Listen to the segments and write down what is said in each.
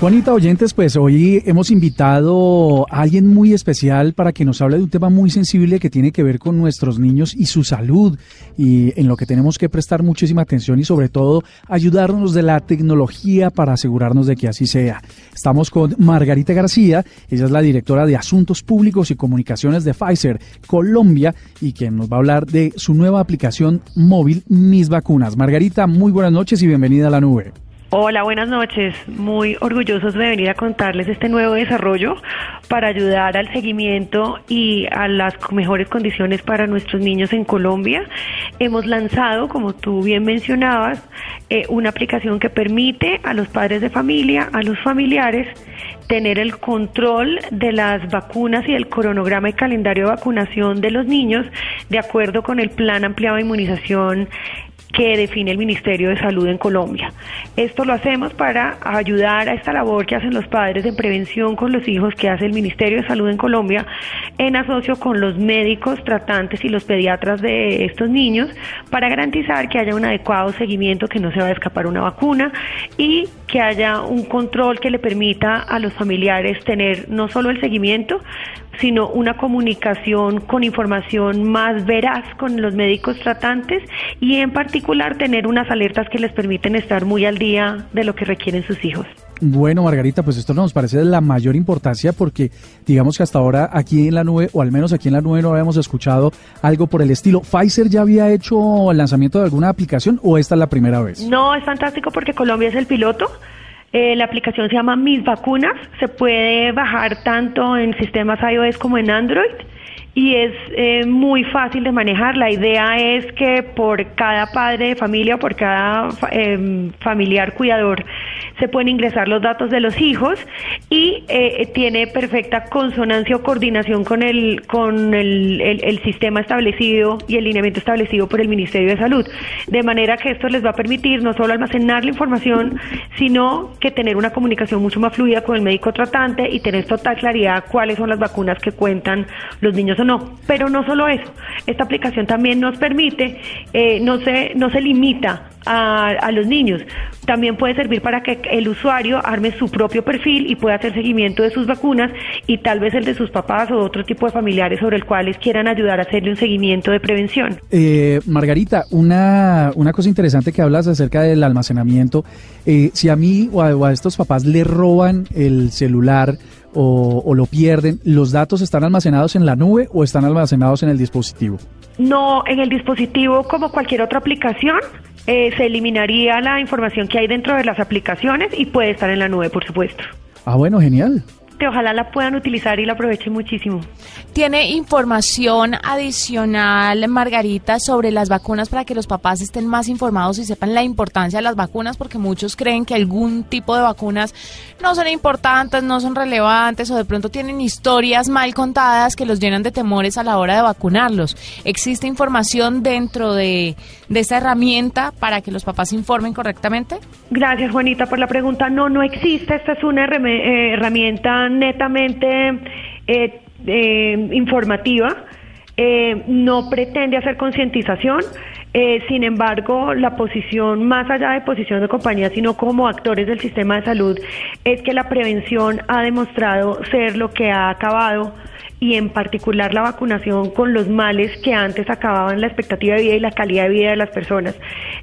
Juanita Oyentes, pues hoy hemos invitado a alguien muy especial para que nos hable de un tema muy sensible que tiene que ver con nuestros niños y su salud y en lo que tenemos que prestar muchísima atención y sobre todo ayudarnos de la tecnología para asegurarnos de que así sea. Estamos con Margarita García, ella es la directora de Asuntos Públicos y Comunicaciones de Pfizer Colombia y quien nos va a hablar de su nueva aplicación móvil Mis Vacunas. Margarita, muy buenas noches y bienvenida a la nube. Hola, buenas noches. Muy orgullosos de venir a contarles este nuevo desarrollo para ayudar al seguimiento y a las mejores condiciones para nuestros niños en Colombia. Hemos lanzado, como tú bien mencionabas, eh, una aplicación que permite a los padres de familia, a los familiares, tener el control de las vacunas y el cronograma y calendario de vacunación de los niños de acuerdo con el plan ampliado de inmunización que define el Ministerio de Salud en Colombia. Esto lo hacemos para ayudar a esta labor que hacen los padres en prevención con los hijos que hace el Ministerio de Salud en Colombia en asocio con los médicos tratantes y los pediatras de estos niños para garantizar que haya un adecuado seguimiento, que no se va a escapar una vacuna y que haya un control que le permita a los familiares tener no solo el seguimiento, sino una comunicación con información más veraz con los médicos tratantes y en particular tener unas alertas que les permiten estar muy al día de lo que requieren sus hijos. Bueno, Margarita, pues esto nos parece de la mayor importancia porque digamos que hasta ahora aquí en la nube, o al menos aquí en la nube no habíamos escuchado algo por el estilo. ¿Pfizer ya había hecho el lanzamiento de alguna aplicación o esta es la primera vez? No, es fantástico porque Colombia es el piloto. Eh, la aplicación se llama Mis Vacunas, se puede bajar tanto en sistemas iOS como en Android y es eh, muy fácil de manejar. La idea es que por cada padre de familia por cada eh, familiar cuidador se pueden ingresar los datos de los hijos y eh, tiene perfecta consonancia o coordinación con el con el, el, sistema establecido y el lineamiento establecido por el Ministerio de Salud. De manera que esto les va a permitir no solo almacenar la información, sino que tener una comunicación mucho más fluida con el médico tratante y tener total claridad cuáles son las vacunas que cuentan los niños o no. Pero no solo eso, esta aplicación también nos permite, eh, no, se, no se limita a, los niños. También puede servir para que el usuario arme su propio perfil y pueda hacer seguimiento de sus vacunas y tal vez el de sus papás o otro tipo de familiares sobre el cuales quieran ayudar a hacerle un seguimiento de prevención. Eh, Margarita, una, una cosa interesante que hablas acerca del almacenamiento. Eh, si a mí o a, estos papás le roban el celular, o, o, lo pierden, ¿los datos están almacenados en la nube o están almacenados en el dispositivo? No, en el dispositivo como cualquier otra aplicación. Eh, se eliminaría la información que hay dentro de las aplicaciones y puede estar en la nube, por supuesto. Ah, bueno, genial ojalá la puedan utilizar y la aprovechen muchísimo. ¿Tiene información adicional, Margarita, sobre las vacunas para que los papás estén más informados y sepan la importancia de las vacunas? Porque muchos creen que algún tipo de vacunas no son importantes, no son relevantes o de pronto tienen historias mal contadas que los llenan de temores a la hora de vacunarlos. ¿Existe información dentro de, de esta herramienta para que los papás se informen correctamente? Gracias, Juanita, por la pregunta. No, no existe. Esta es una eh, netamente eh, eh, informativa, eh, no pretende hacer concientización. sin embargo, la posición, más allá de posición de compañía, sino como actores del sistema de salud, es que la prevención ha demostrado ser lo que ha acabado y en particular la vacunación con los males que antes acababan la expectativa de vida y la calidad de vida de las personas.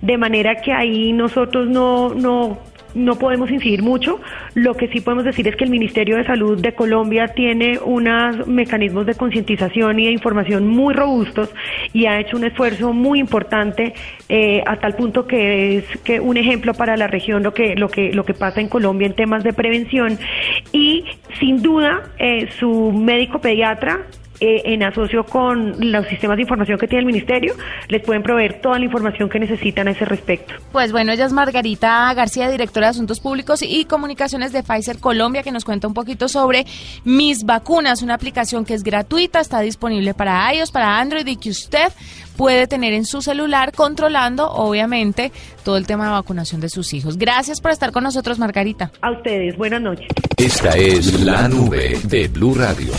De manera que ahí nosotros no, no no podemos incidir mucho. Lo que sí podemos decir es que el Ministerio de Salud de Colombia tiene unos mecanismos de concientización y de información muy robustos y ha hecho un esfuerzo muy importante eh, a tal punto que es que un ejemplo para la región lo que lo que lo que pasa en Colombia en temas de prevención y sin duda eh, su médico pediatra eh, en asocio con los sistemas de información que tiene el ministerio, les pueden proveer toda la información que necesitan a ese respecto. Pues bueno, ella es Margarita García, directora de Asuntos Públicos y Comunicaciones de Pfizer Colombia, que nos cuenta un poquito sobre Mis Vacunas, una aplicación que es gratuita, está disponible para iOS, para Android y que usted puede tener en su celular controlando, obviamente, todo el tema de vacunación de sus hijos. Gracias por estar con nosotros, Margarita. A ustedes, buenas noches. Esta es la nube de Blue Radio.